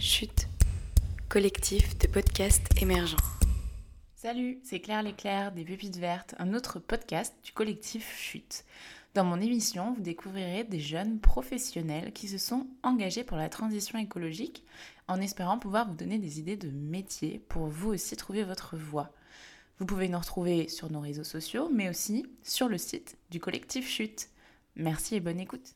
Chute, collectif de podcasts émergents. Salut, c'est Claire Léclair des Pépites Vertes, un autre podcast du collectif Chute. Dans mon émission, vous découvrirez des jeunes professionnels qui se sont engagés pour la transition écologique en espérant pouvoir vous donner des idées de métier pour vous aussi trouver votre voie. Vous pouvez nous retrouver sur nos réseaux sociaux, mais aussi sur le site du collectif Chute. Merci et bonne écoute.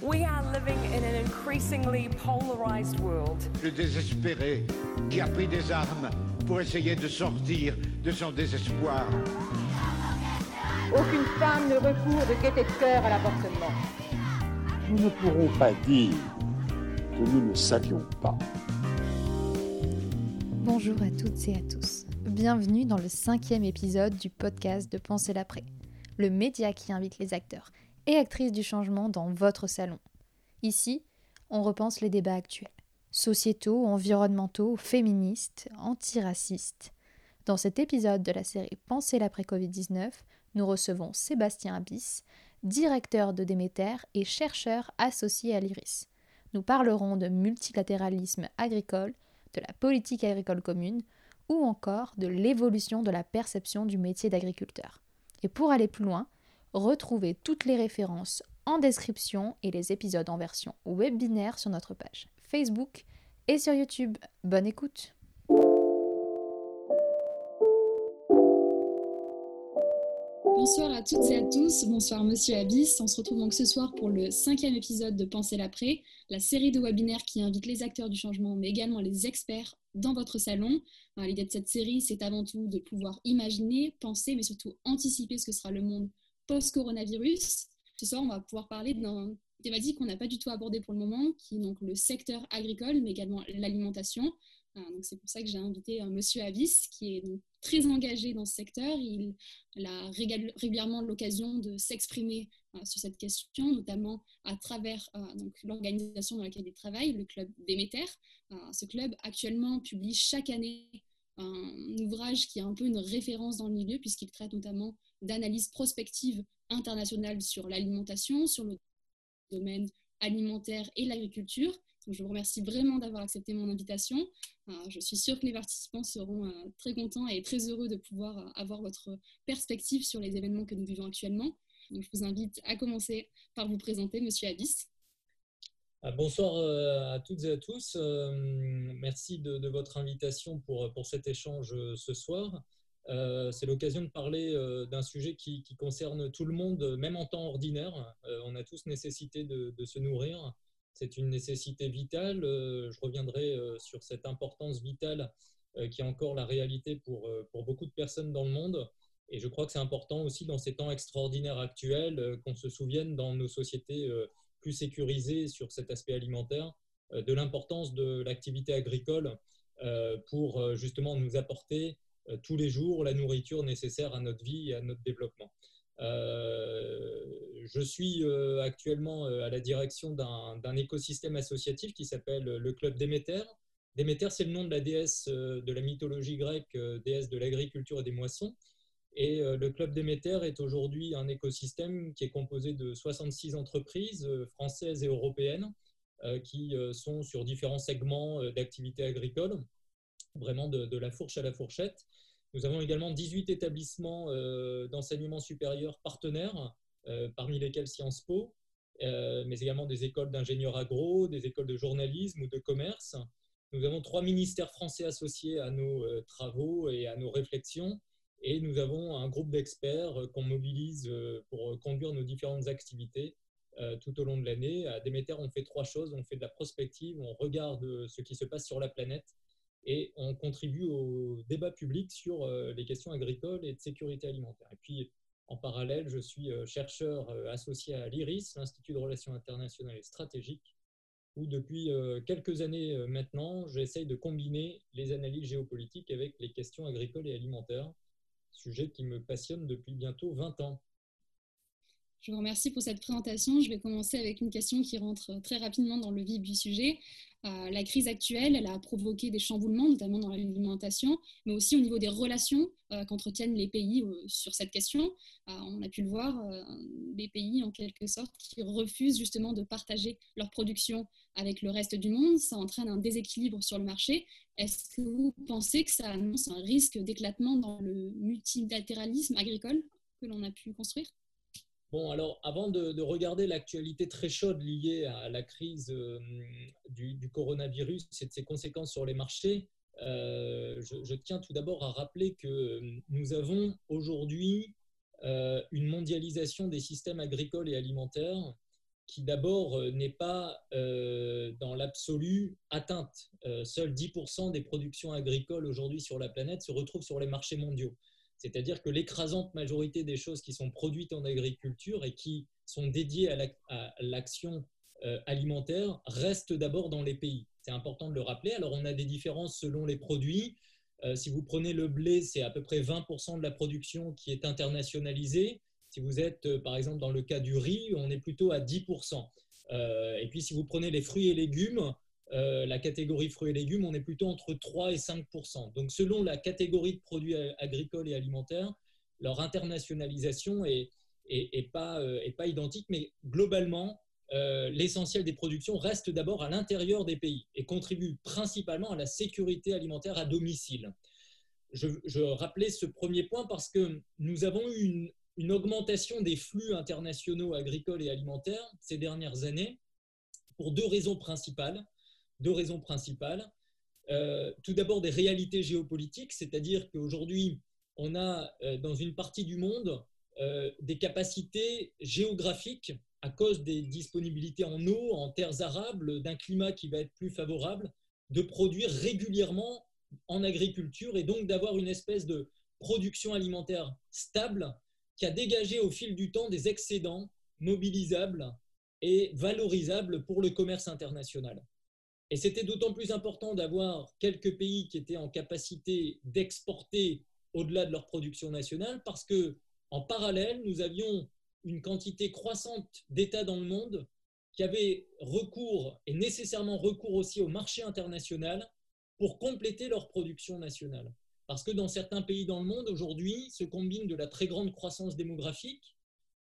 We are living in an increasingly polarized world. Le désespéré qui a pris des armes pour essayer de sortir de son désespoir. Aucune femme ne recourt de gaieté de cœur à l'avortement. Nous ne pourrons pas dire que nous ne savions pas. Bonjour à toutes et à tous. Bienvenue dans le cinquième épisode du podcast de Penser l'après, le média qui invite les acteurs et actrices du changement dans votre salon. Ici, on repense les débats actuels, sociétaux, environnementaux, féministes, antiracistes. Dans cet épisode de la série Penser l'après Covid-19, nous recevons Sébastien Abyss, directeur de Déméter et chercheur associé à l'IRIS. Nous parlerons de multilatéralisme agricole, de la politique agricole commune ou encore de l'évolution de la perception du métier d'agriculteur. Et pour aller plus loin, Retrouvez toutes les références en description et les épisodes en version webinaire sur notre page Facebook et sur YouTube. Bonne écoute Bonsoir à toutes et à tous, bonsoir Monsieur Abyss. On se retrouve donc ce soir pour le cinquième épisode de Penser l'après, la série de webinaires qui invite les acteurs du changement, mais également les experts dans votre salon. L'idée de cette série, c'est avant tout de pouvoir imaginer, penser, mais surtout anticiper ce que sera le monde post-coronavirus. Ce soir, on va pouvoir parler d'un thématique qu'on n'a pas du tout abordé pour le moment, qui est donc le secteur agricole, mais également l'alimentation. Euh, c'est pour ça que j'ai invité un Monsieur Avis, qui est donc très engagé dans ce secteur. Il, a régulièrement l'occasion de s'exprimer euh, sur cette question, notamment à travers euh, l'organisation dans laquelle il travaille, le club Déméter. ce club actuellement publie chaque année un ouvrage qui est un peu une référence dans le milieu, puisqu'il traite notamment d'analyse prospective internationale sur l'alimentation, sur le domaine alimentaire et l'agriculture. Je vous remercie vraiment d'avoir accepté mon invitation. Euh, je suis sûre que les participants seront euh, très contents et très heureux de pouvoir euh, avoir votre perspective sur les événements que nous vivons actuellement. je vous invite à commencer par vous présenter, Monsieur Abyss. Ah, bonsoir à toutes et à tous. Merci de, de votre invitation pour, pour cet échange ce soir. Euh, c'est l'occasion de parler euh, d'un sujet qui, concerne tout le monde, même en temps ordinaire. Euh, on a tous nécessité de, se nourrir. C'est une nécessité vitale. je reviendrai sur cette importance vitale qui est encore la réalité pour, beaucoup de personnes dans le monde. Et je crois que c'est important aussi dans ces temps extraordinaires actuels qu'on se souvienne dans nos sociétés plus sécurisées sur cet aspect alimentaire de l'importance de l'activité agricole pour justement nous apporter tous les jours la nourriture nécessaire à notre vie et à notre développement. Euh, je suis euh, actuellement à la direction d'un écosystème associatif qui s'appelle le Club Déméter. Déméter, c'est le nom de la déesse de la mythologie grecque, déesse de l'agriculture et des moissons. Et le Club Déméter est aujourd'hui un écosystème qui est composé de 66 entreprises françaises et européennes qui sont sur différents segments d'activité agricole vraiment de, la fourche à la fourchette. Nous avons également 18 établissements euh, d'enseignement supérieur partenaires, euh, parmi lesquels Sciences Po, euh, mais également des écoles d'ingénieurs agro, des écoles de journalisme ou de commerce. Nous avons trois ministères français associés à nos travaux et à nos réflexions. Et nous avons un groupe d'experts qu'on mobilise pour conduire nos différentes activités tout au long de l'année. À Déméter, on fait trois choses. On fait de la prospective, on regarde ce qui se passe sur la planète et on contribue au débat public sur euh, les questions agricoles et de sécurité alimentaire. Et puis, en parallèle, je suis euh, chercheur euh, associé à l'IRIS, l'Institut de Relations internationales et stratégiques, où depuis quelques années maintenant, j'essaye de combiner les analyses géopolitiques avec les questions agricoles et alimentaires, sujet qui me passionne depuis bientôt 20 ans. Je vous remercie pour cette présentation. Je vais commencer avec une question qui rentre très rapidement dans le vif du sujet. Euh, la crise actuelle, elle a provoqué des chamboulements, notamment dans l'alimentation, mais aussi au niveau des relations euh, qu'entretiennent les pays euh, sur cette question. on a pu le voir, des pays en quelque sorte qui refusent justement de partager leur production avec le reste du monde. Ça entraîne un déséquilibre sur le marché. Est-ce que vous pensez que ça annonce un risque d'éclatement dans le multilatéralisme agricole que l'on a pu construire? Bon, alors avant de, regarder l'actualité très chaude liée à la crise euh, du, coronavirus et de ses conséquences sur les marchés, euh, je, tiens tout d'abord à rappeler que nous avons aujourd'hui euh, une mondialisation des systèmes agricoles et alimentaires qui d'abord n'est pas dans l'absolu atteinte. seuls 10% des productions agricoles aujourd'hui sur la planète se retrouvent sur les marchés mondiaux. C'est-à-dire que l'écrasante majorité des choses qui sont produites en agriculture et qui sont dédiées à l'action euh, alimentaire restent d'abord dans les pays. C'est important de le rappeler. Alors on a des différences selon les produits. Euh, si vous prenez le blé, c'est à peu près 20% de la production qui est internationalisée. Si vous êtes, euh, par exemple, dans le cas du riz, on est plutôt à 10%. et puis si vous prenez les fruits et légumes, euh, la catégorie fruits et légumes, on est plutôt entre 3 et 5% Donc, selon la catégorie de produits agricoles et alimentaires, leur internationalisation est, pas, euh, pas, identique, mais globalement, euh, l'essentiel des productions reste d'abord à l'intérieur des pays et contribue principalement à la sécurité alimentaire à domicile. Je, rappelais ce premier point parce que nous avons eu une augmentation des flux internationaux agricoles et alimentaires ces dernières années pour deux raisons principales deux raisons principales. Euh, tout d'abord des réalités géopolitiques, c'est-à-dire qu'aujourd'hui, on a euh, dans une partie du monde euh, des capacités géographiques à cause des disponibilités en eau, en terres arables, d'un climat qui va être plus favorable, de produire régulièrement en agriculture et donc d'avoir une espèce de production alimentaire stable qui a dégagé au fil du temps des excédents mobilisables et valorisables pour le commerce international. Et c'était d'autant plus important d'avoir quelques pays qui étaient en capacité d'exporter au-delà de leur production nationale parce que, en parallèle, nous avions une quantité croissante d'États dans le monde qui avaient recours et nécessairement recours aussi au marché international pour compléter leur production nationale. Parce que dans certains pays dans le monde, aujourd'hui, se combine de la très grande croissance démographique,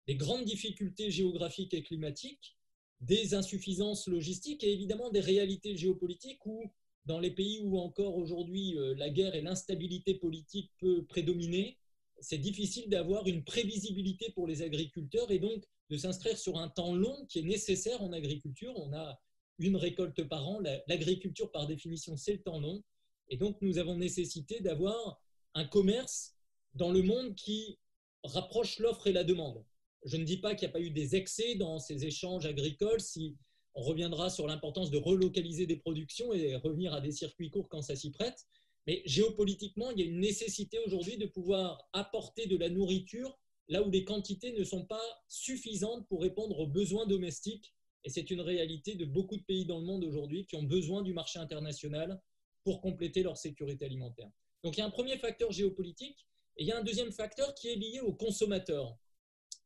des grandes difficultés géographiques et climatiques, des insuffisances logistiques et évidemment des réalités géopolitiques où, dans les pays où encore aujourd'hui euh, la guerre et l'instabilité politique peut prédominer, c'est difficile d'avoir une prévisibilité pour les agriculteurs et donc de s'inscrire sur un temps long qui est nécessaire en agriculture. On a une récolte par an. L'agriculture, par définition, c'est le temps long. Et donc, nous avons nécessité d'avoir un commerce dans le monde qui rapproche l'offre et la demande. Je ne dis pas qu'il n'y a pas eu des excès dans ces échanges agricoles. Si on reviendra sur l'importance de relocaliser des productions et revenir à des circuits courts quand ça s'y prête. Mais géopolitiquement, il y a une nécessité aujourd'hui de pouvoir apporter de la nourriture là où les quantités ne sont pas suffisantes pour répondre aux besoins domestiques. Et c'est une réalité de beaucoup de pays dans le monde aujourd'hui qui ont besoin du marché international pour compléter leur sécurité alimentaire. Donc il y a un premier facteur géopolitique et il y a un deuxième facteur qui est lié aux consommateurs.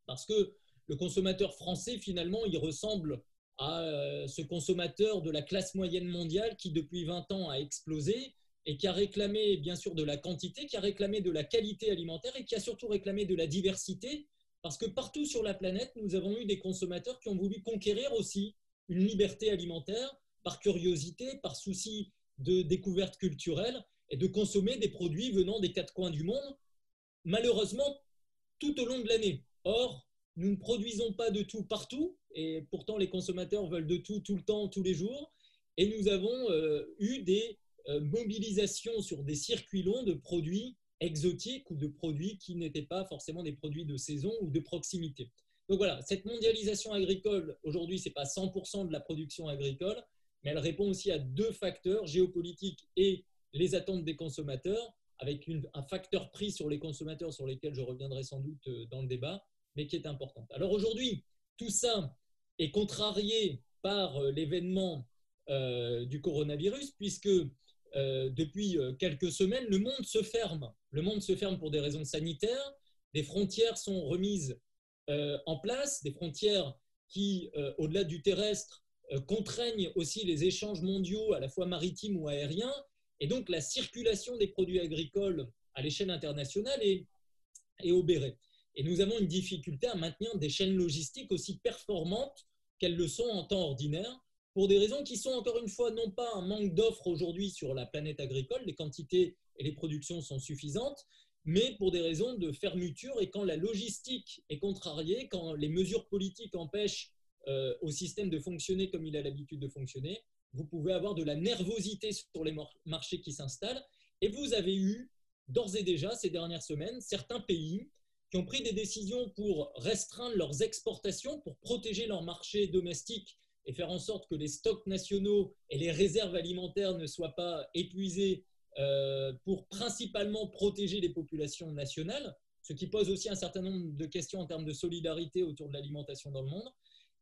Parce que le consommateur français, finalement, il ressemble à euh, ce consommateur de la classe moyenne mondiale qui, depuis 20 ans, a explosé et qui a réclamé, bien sûr, de la quantité, qui a réclamé de la qualité alimentaire et qui a surtout réclamé de la diversité. Parce que partout sur la planète, nous avons eu des consommateurs qui ont voulu conquérir aussi une liberté alimentaire par curiosité, par souci de découverte culturelle et de consommer des produits venant des quatre coins du monde, malheureusement tout au long de l'année. Or, nous ne produisons pas de tout partout, et pourtant les consommateurs veulent de tout tout le temps, tous les jours. Et nous avons euh, eu des euh, mobilisations sur des circuits longs de produits exotiques ou de produits qui n'étaient pas forcément des produits de saison ou de proximité. Donc voilà, cette mondialisation agricole, aujourd'hui, ce n'est pas 100% de la production agricole, mais elle répond aussi à deux facteurs, géopolitiques et les attentes des consommateurs avec un facteur prix sur les consommateurs sur lesquels je reviendrai sans doute euh, dans le débat, mais qui est important. Alors aujourd'hui, tout ça est contrarié par euh, l'événement euh, du coronavirus, puisque depuis quelques semaines, le monde se ferme. Le monde se ferme pour des raisons sanitaires, des frontières sont remises en place, des frontières qui, au-delà du terrestre, contraignent aussi les échanges mondiaux, à la fois maritimes ou aériens, et donc la circulation des produits agricoles à l'échelle internationale est obérée. Et nous avons une difficulté à maintenir des chaînes logistiques aussi performantes qu'elles le sont en temps ordinaire, pour des raisons qui sont encore une fois non pas un manque d'offres aujourd'hui sur la planète agricole, les quantités et les productions sont suffisantes, mais pour des raisons de fermeture et quand la logistique est contrariée, quand les mesures politiques empêchent euh, au système de fonctionner comme il a l'habitude de fonctionner, vous pouvez avoir de la nervosité sur les marchés qui s'installent. Et vous avez eu, d'ores et déjà, ces dernières semaines, certains pays qui ont pris des décisions pour restreindre leurs exportations, pour protéger leur marché domestique et faire en sorte que les stocks nationaux et les réserves alimentaires ne soient pas épuisés euh, pour principalement protéger les populations nationales, ce qui pose aussi un certain nombre de questions en termes de solidarité autour de l'alimentation dans le monde.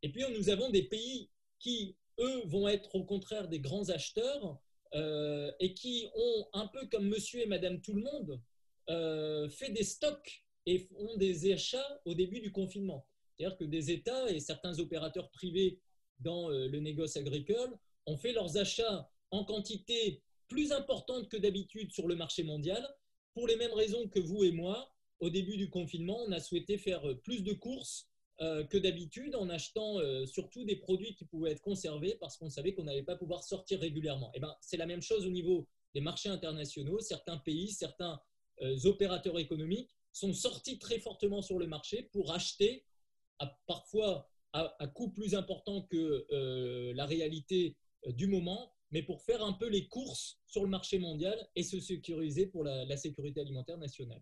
Et puis nous avons des pays qui, eux, vont être au contraire des grands acheteurs euh, et qui ont, un peu comme monsieur et madame tout le monde, euh, fait des stocks et font des achats au début du confinement. C'est-à-dire que des États et certains opérateurs privés dans euh, le négoce agricole ont fait leurs achats en quantité plus importante que d'habitude sur le marché mondial. Pour les mêmes raisons que vous et moi, au début du confinement, on a souhaité faire euh, plus de courses euh, que d'habitude en achetant surtout des produits qui pouvaient être conservés parce qu'on savait qu'on n'allait pas pouvoir sortir régulièrement. Et eh ben, c'est la même chose au niveau des marchés internationaux. Certains pays, certains opérateurs économiques sont sortis très fortement sur le marché pour acheter, parfois à, coût plus important que euh, la réalité euh, du moment, mais pour faire un peu les courses sur le marché mondial et se sécuriser pour la, sécurité alimentaire nationale.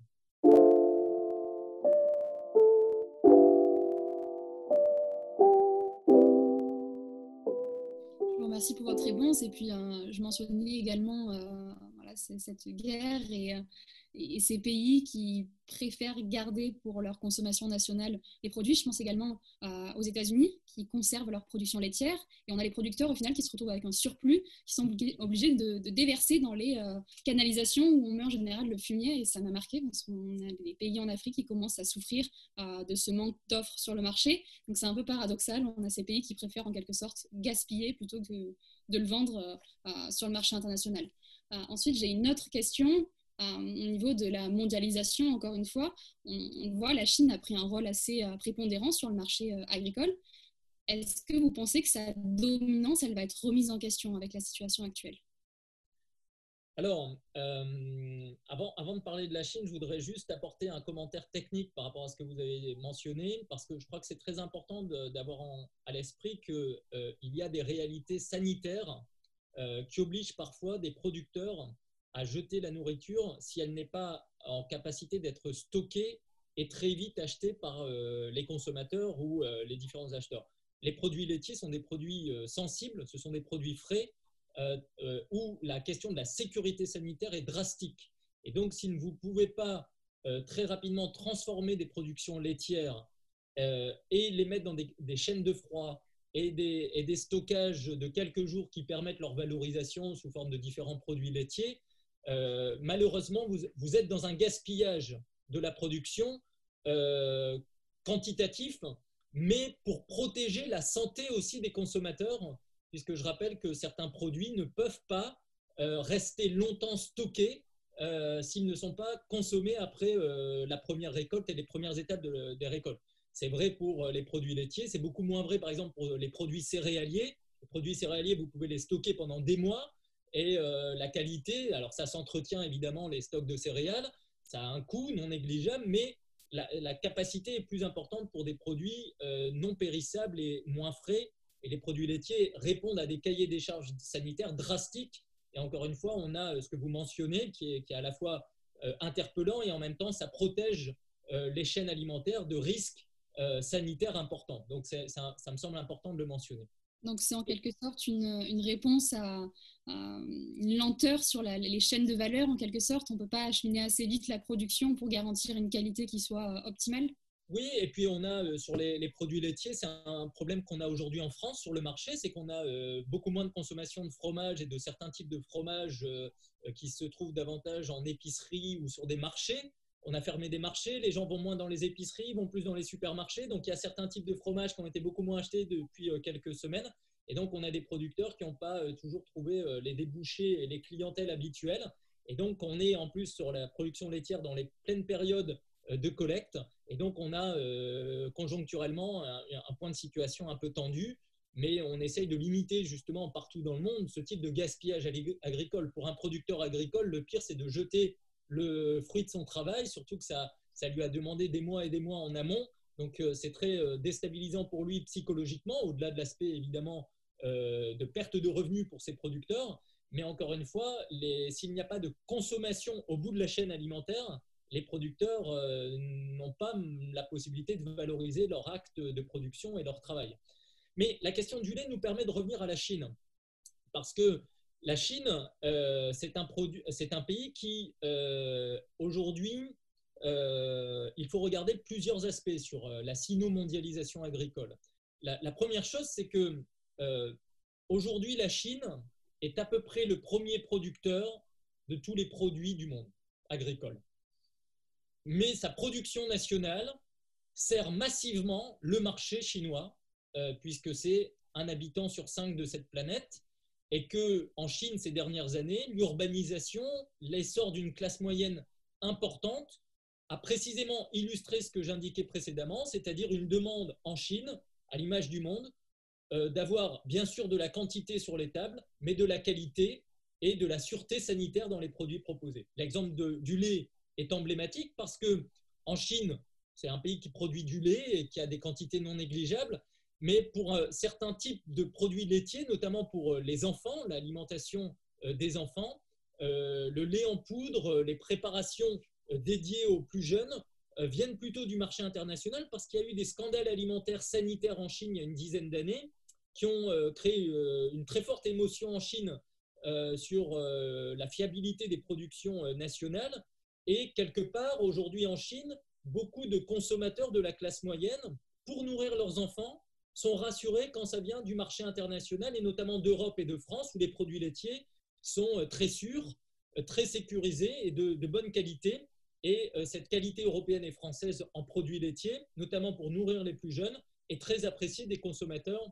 Remercie pour votre réponse et puis euh, je mentionnais également cette guerre et et, ces pays qui préfèrent garder pour leur consommation nationale les produits. Je pense également euh, aux États-Unis qui conservent leur production laitière. Et on a les producteurs au final qui se retrouvent avec un surplus, qui sont obligés de, déverser dans les euh, canalisations où on met en général le fumier. Et ça m'a marqué parce qu'on a des pays en Afrique qui commencent à souffrir euh, de ce manque d'offres sur le marché. Donc c'est un peu paradoxal. On a ces pays qui préfèrent en quelque sorte gaspiller plutôt que de le vendre sur le marché international. Ensuite, j'ai une autre question au niveau de la mondialisation, encore une fois, on, voit la Chine a pris un rôle assez euh, prépondérant sur le marché euh, agricole. Est-ce que vous pensez que sa dominance, elle va être remise en question avec la situation actuelle? Alors, euh, avant de parler de la Chine, je voudrais juste apporter un commentaire technique par rapport à ce que vous avez mentionné, parce que je crois que c'est très important d'avoir à l'esprit qu'il y a des réalités sanitaires qui obligent parfois des producteurs à jeter la nourriture si elle n'est pas en capacité d'être stockée et très vite achetée par euh, les consommateurs ou euh, les différents acheteurs. Les produits laitiers sont des produits euh, sensibles, ce sont des produits frais où la question de la sécurité sanitaire est drastique. Et donc, si vous ne pouvez pas très rapidement transformer des productions laitières et les mettre dans des, chaînes de froid et des, stockages de quelques jours qui permettent leur valorisation sous forme de différents produits laitiers, euh, malheureusement, vous, êtes dans un gaspillage de la production euh, quantitatif, mais pour protéger la santé aussi des consommateurs, puisque je rappelle que certains produits ne peuvent pas euh, rester longtemps stockés s'ils ne sont pas consommés après la première récolte et les premières étapes des récoltes. C'est vrai pour les produits laitiers, c'est beaucoup moins vrai par exemple pour les produits céréaliers. Les produits céréaliers, vous pouvez les stocker pendant des mois, et euh, la qualité, alors ça s'entretient évidemment les stocks de céréales, ça a un coût non négligeable, mais la, capacité est plus importante pour des produits euh, non périssables et moins frais. Et les produits laitiers répondent à des cahiers des charges sanitaires drastiques. Et encore une fois, on a euh, ce que vous mentionnez, qui est à la fois interpellant et en même temps, ça protège les chaînes alimentaires de risques sanitaires importants. Donc, ça, ça me semble important de le mentionner. Donc c'est en quelque sorte une, réponse à, une lenteur sur les chaînes de valeur. En quelque sorte, on ne peut pas acheminer assez vite la production pour garantir une qualité qui soit euh, optimale. Oui, et puis on a euh, sur les, produits laitiers, c'est un problème qu'on a aujourd'hui en France sur le marché, c'est qu'on a euh, beaucoup moins de consommation de fromage et de certains types de fromages qui se trouvent davantage en épicerie ou sur des marchés. On a fermé des marchés, les gens vont moins dans les épiceries, vont plus dans les supermarchés. Donc, il y a certains types de fromages qui ont été beaucoup moins achetés depuis quelques semaines. Et donc, on a des producteurs qui n'ont pas toujours trouvé les débouchés et les clientèles habituelles. Et donc, on est en plus sur la production laitière dans les pleines périodes de collecte. Et donc, on a conjoncturellement un, point de situation un peu tendu mais on essaye de limiter justement partout dans le monde ce type de gaspillage agricole. Pour un producteur agricole, le pire, c'est de jeter le fruit de son travail, surtout que ça, ça lui a demandé des mois et des mois en amont. Donc euh, c'est très euh, déstabilisant pour lui psychologiquement, au-delà de l'aspect évidemment euh, de perte de revenus pour ses producteurs. Mais encore une fois, s'il n'y a pas de consommation au bout de la chaîne alimentaire, les producteurs n'ont pas la possibilité de valoriser leur acte de production et leur travail. Mais la question du lait nous permet de revenir à la Chine. Parce que la Chine, euh, c'est un, pays qui, euh, aujourd'hui, euh, il faut regarder plusieurs aspects sur la sino-mondialisation agricole. La, la, première chose, c'est que aujourd'hui, la Chine est à peu près le premier producteur de tous les produits du monde agricole. Mais sa production nationale sert massivement le marché chinois puisque c'est un habitant sur cinq de cette planète, et que en Chine ces dernières années, l'urbanisation, l'essor d'une classe moyenne importante, a précisément illustré ce que j'indiquais précédemment, c'est-à-dire une demande en Chine, à l'image du monde, euh, d'avoir bien sûr de la quantité sur les tables, mais de la qualité et de la sûreté sanitaire dans les produits proposés. L'exemple du lait est emblématique parce que en Chine, c'est un pays qui produit du lait et qui a des quantités non négligeables, mais pour euh, certains types de produits laitiers, notamment pour euh, les enfants, l'alimentation euh, des enfants, le lait en poudre, les préparations dédiées aux plus jeunes viennent plutôt du marché international parce qu'il y a eu des scandales alimentaires sanitaires en Chine il y a une dizaine d'années qui ont créé une très forte émotion en Chine sur la fiabilité des productions nationales. Et quelque part, aujourd'hui en Chine, beaucoup de consommateurs de la classe moyenne, pour nourrir leurs enfants, sont rassurés quand ça vient du marché international et notamment d'Europe et de France où les produits laitiers sont euh, très sûrs, euh, très sécurisés et de, bonne qualité. Et euh, cette qualité européenne et française en produits laitiers, notamment pour nourrir les plus jeunes, est très appréciée des consommateurs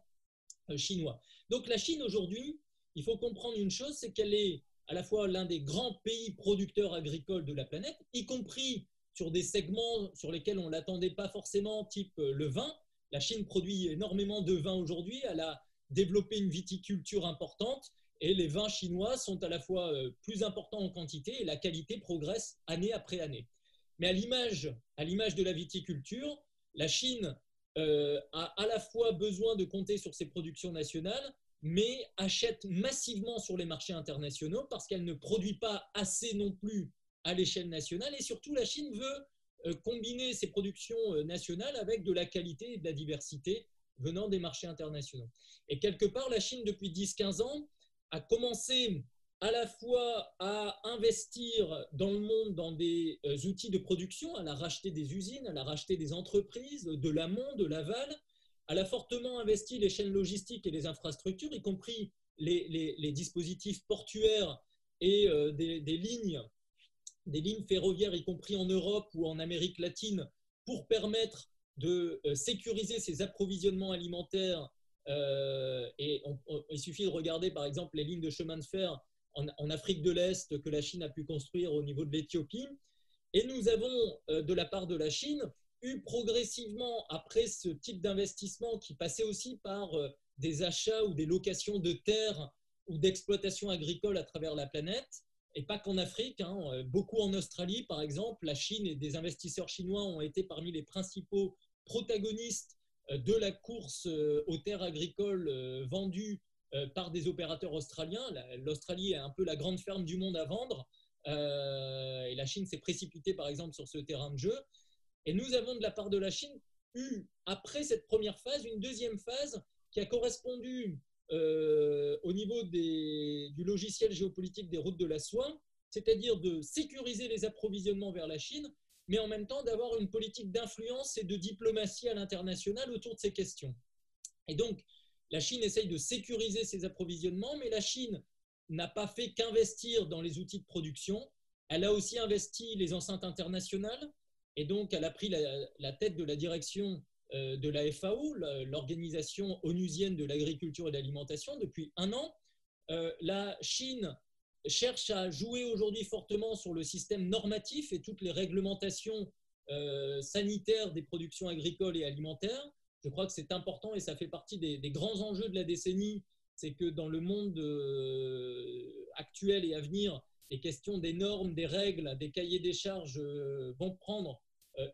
chinois. Donc la Chine aujourd'hui, il faut comprendre une chose, c'est qu'elle est à la fois l'un des grands pays producteurs agricoles de la planète, y compris sur des segments sur lesquels on ne l'attendait pas forcément, type le vin, la Chine produit énormément de vin aujourd'hui. Elle a développé une viticulture importante et les vins chinois sont à la fois euh, plus importants en quantité et la qualité progresse année après année. Mais à l'image, à l'image de la viticulture, la Chine euh, a à la fois besoin de compter sur ses productions nationales, mais achète massivement sur les marchés internationaux parce qu'elle ne produit pas assez non plus à l'échelle nationale. Et surtout, la Chine veut combiner ces productions euh, nationales avec de la qualité et de la diversité venant des marchés internationaux. Et quelque part, la Chine, depuis 10-15 ans, a commencé à la fois à investir dans le monde dans des euh, outils de production, elle a racheté des usines, elle a racheté des entreprises de l'amont, de l'aval, elle a fortement investi les chaînes logistiques et les infrastructures, y compris les, dispositifs portuaires et des, lignes des lignes ferroviaires, y compris en Europe ou en Amérique latine, pour permettre de euh, sécuriser ces approvisionnements alimentaires. Euh, et il suffit de regarder par exemple les lignes de chemin de fer en, Afrique de l'Est que la Chine a pu construire au niveau de l'Éthiopie. Et nous avons, euh, de la part de la Chine, eu progressivement, après ce type d'investissement qui passait aussi par des achats ou des locations de terres ou d'exploitation agricole à travers la planète, et pas qu'en Afrique, hein, euh, beaucoup en Australie par exemple, la Chine et des investisseurs chinois ont été parmi les principaux protagonistes euh, de la course euh, aux terres agricoles vendues par des opérateurs australiens. L'Australie est un peu la grande ferme du monde à vendre, et la Chine s'est précipitée par exemple sur ce terrain de jeu. Et nous avons de la part de la Chine eu, après cette première phase, une deuxième phase qui a correspondu euh, au niveau du logiciel géopolitique des routes de la soie, c'est-à-dire de sécuriser les approvisionnements vers la Chine, mais en même temps d'avoir une politique d'influence et de diplomatie à l'international autour de ces questions. Et donc, la Chine essaye de sécuriser ses approvisionnements, mais la Chine n'a pas fait qu'investir dans les outils de production, Elle a aussi investi les enceintes internationales et donc elle a pris la, tête de la direction de la FAO, l'organisation onusienne de l'agriculture et de l'alimentation, depuis un an. Euh, la Chine cherche à jouer aujourd'hui fortement sur le système normatif et toutes les réglementations euh, sanitaires des productions agricoles et alimentaires. Je crois que c'est important et ça fait partie des, grands enjeux de la décennie. C'est que dans le monde euh, actuel et à venir, les questions des normes, des règles, des cahiers des charges euh, vont prendre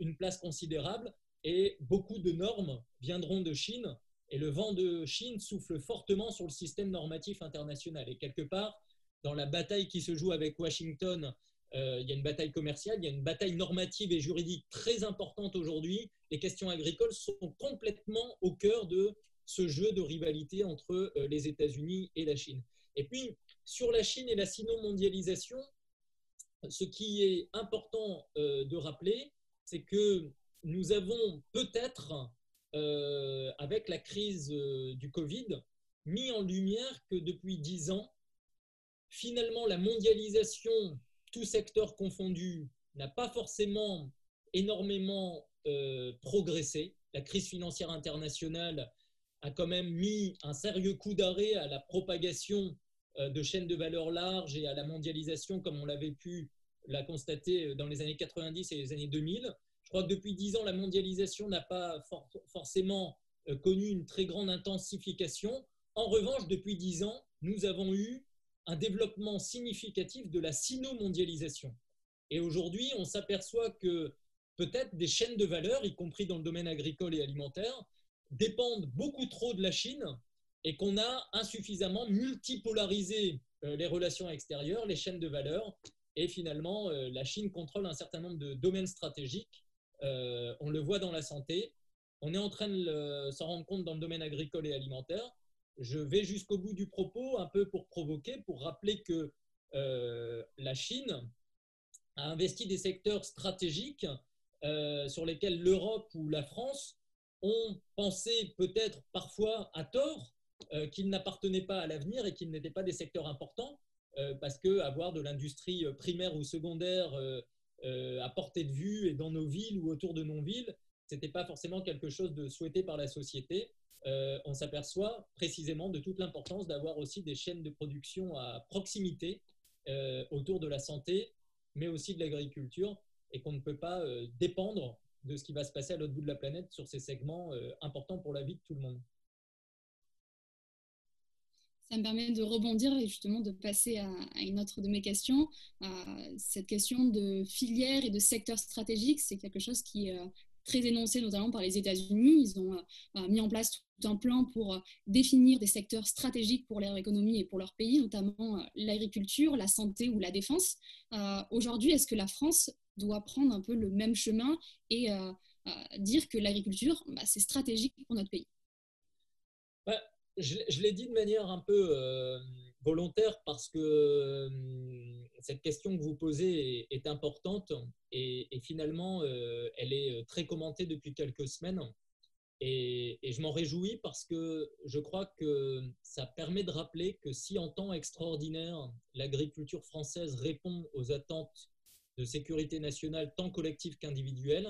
une place considérable et beaucoup de normes viendront de Chine et le vent de Chine souffle fortement sur le système normatif international. Et quelque part, dans la bataille qui se joue avec Washington, euh, il y a une bataille commerciale, il y a une bataille normative et juridique très importante aujourd'hui. Les questions agricoles sont complètement au cœur de ce jeu de rivalité entre euh, les États-Unis et la Chine. Et puis, sur la Chine et la sino-mondialisation, ce qui est important euh, de rappeler, c'est que nous avons peut-être, avec la crise du Covid, mis en lumière que depuis dix ans, finalement, la mondialisation, tout secteur confondu, n'a pas forcément énormément euh, progressé. La crise financière internationale a quand même mis un sérieux coup d'arrêt à la propagation euh, de chaînes de valeur larges et à la mondialisation comme on l'avait pu la constater dans les années 90 et les années 2000. Je crois que depuis dix ans, la mondialisation n'a pas forcément euh, connu une très grande intensification. En revanche, depuis dix ans, nous avons eu un développement significatif de la sino-mondialisation. Et aujourd'hui, on s'aperçoit que peut-être des chaînes de valeur, y compris dans le domaine agricole et alimentaire, dépendent beaucoup trop de la Chine et qu'on a insuffisamment multipolarisé euh, les relations extérieures, les chaînes de valeur, et finalement, euh, la Chine contrôle un certain nombre de domaines stratégiques. Euh, on le voit dans la santé, on est en train de s'en rendre compte dans le domaine agricole et alimentaire, je vais jusqu'au bout du propos, un peu pour provoquer, pour rappeler que euh, la Chine a investi des secteurs stratégiques euh, sur lesquels l'Europe ou la France ont pensé peut-être parfois à tort qu'ils n'appartenaient pas à l'avenir et qu'ils n'étaient pas des secteurs importants, parce que avoir de l'industrie primaire ou secondaire à portée de vue et dans nos villes ou autour de nos villes, ce n'était pas forcément quelque chose de souhaité par la société. Euh, on s'aperçoit précisément de toute l'importance d'avoir aussi des chaînes de production à proximité euh, autour de la santé, mais aussi de l'agriculture, et qu'on ne peut pas euh, dépendre de ce qui va se passer à l'autre bout de la planète sur ces segments importants pour la vie de tout le monde. Ça me permet de rebondir et justement de passer à, une autre de mes questions. cette question de filière et de secteur stratégique, c'est quelque chose qui, très énoncé notamment par les États-Unis. Ils ont euh, mis en place tout un plan pour euh, définir des secteurs stratégiques pour leur économie et pour leur pays, notamment euh, l'agriculture, la santé ou la défense. Aujourd'hui, est-ce que la France doit prendre un peu le même chemin et dire que l'agriculture, bah, c'est stratégique pour notre pays? Bah, Je, l'ai dit de manière un peu volontaire parce que euh, cette question que vous posez est, importante et, finalement, euh, elle est très commentée depuis quelques semaines. Et, je m'en réjouis parce que je crois que ça permet de rappeler que si en temps extraordinaire, l'agriculture française répond aux attentes de sécurité nationale tant collective qu'individuelle,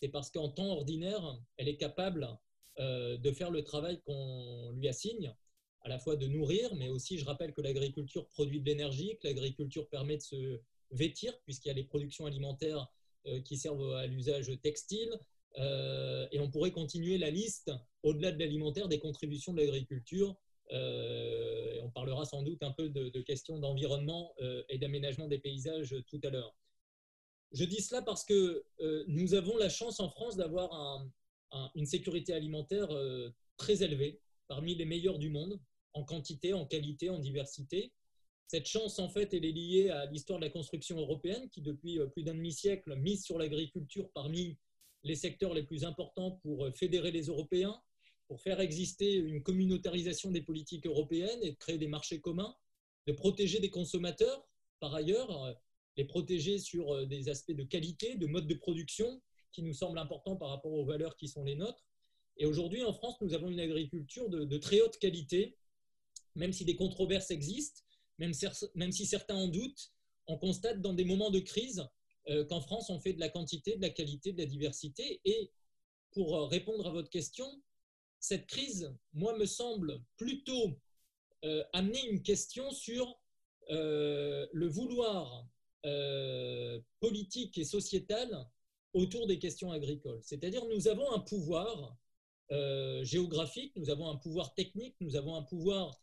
c'est parce qu'en temps ordinaire, elle est capable euh, de faire le travail qu'on lui assigne à la fois de nourrir, mais aussi je rappelle que l'agriculture produit de l'énergie, que l'agriculture permet de se vêtir, puisqu'il y a les productions alimentaires euh, qui servent à l'usage textile. Euh, et on pourrait continuer la liste, au-delà de l'alimentaire, des contributions de l'agriculture. Euh, on parlera sans doute un peu de, questions d'environnement et d'aménagement des paysages tout à l'heure. Je dis cela parce que nous avons la chance en France d'avoir une sécurité alimentaire très élevée, parmi les meilleurs du monde en quantité, en qualité, en diversité. Cette chance, en fait, elle est liée à l'histoire de la construction européenne qui, depuis euh, plus d'un demi-siècle, mise sur l'agriculture parmi les secteurs les plus importants pour euh, fédérer les Européens, pour faire exister une communautarisation des politiques européennes et créer des marchés communs, de protéger des consommateurs, par ailleurs, euh, les protéger sur des aspects de qualité, de mode de production qui nous semblent importants par rapport aux valeurs qui sont les nôtres. Et aujourd'hui, en France, nous avons une agriculture de, de très haute qualité même si des controverses existent, même, si certains en doutent, on constate dans des moments de crise qu'en France, on fait de la quantité, de la qualité, de la diversité. Et pour répondre à votre question, cette crise, moi, me semble plutôt amener une question sur le vouloir politique et sociétal autour des questions agricoles. C'est-à-dire, nous avons un pouvoir euh, géographique, nous avons un pouvoir technique, nous avons un pouvoir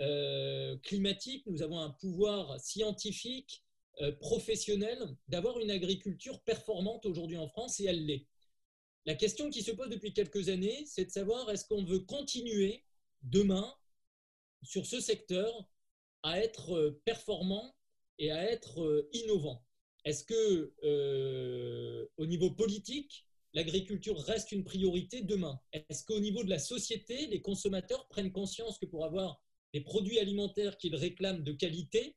euh, climatique, nous avons un pouvoir scientifique, euh, professionnel, d'avoir une agriculture performante aujourd'hui en France, et elle l'est. La question qui se pose depuis quelques années, c'est de savoir est-ce qu'on veut continuer demain sur ce secteur à être performant et à être innovant? Est-ce que, au niveau politique, l'agriculture reste une priorité demain. Est-ce qu'au niveau de la société, les consommateurs prennent conscience que pour avoir des produits alimentaires qu'ils réclament de qualité,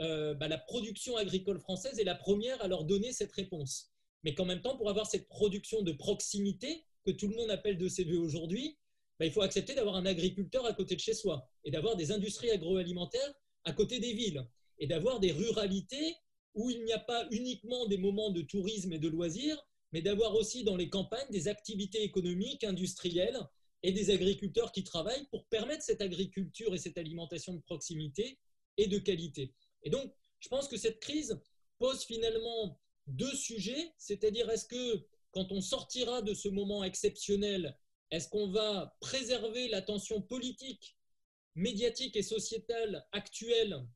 euh, bah, la production agricole française est la première à leur donner cette réponse. Mais qu'en même temps, pour avoir cette production de proximité, que tout le monde appelle de ses voeux aujourd'hui, bah, il faut accepter d'avoir un agriculteur à côté de chez soi et d'avoir des industries agroalimentaires à côté des villes et d'avoir des ruralités où il n'y a pas uniquement des moments de tourisme et de loisirs, mais d'avoir aussi dans les campagnes des activités économiques, industrielles et des agriculteurs qui travaillent pour permettre cette agriculture et cette alimentation de proximité et de qualité. Et donc, je pense que cette crise pose finalement deux sujets, c'est-à-dire est-ce que quand on sortira de ce moment exceptionnel, est-ce qu'on va préserver l'attention politique, médiatique et sociétale actuelle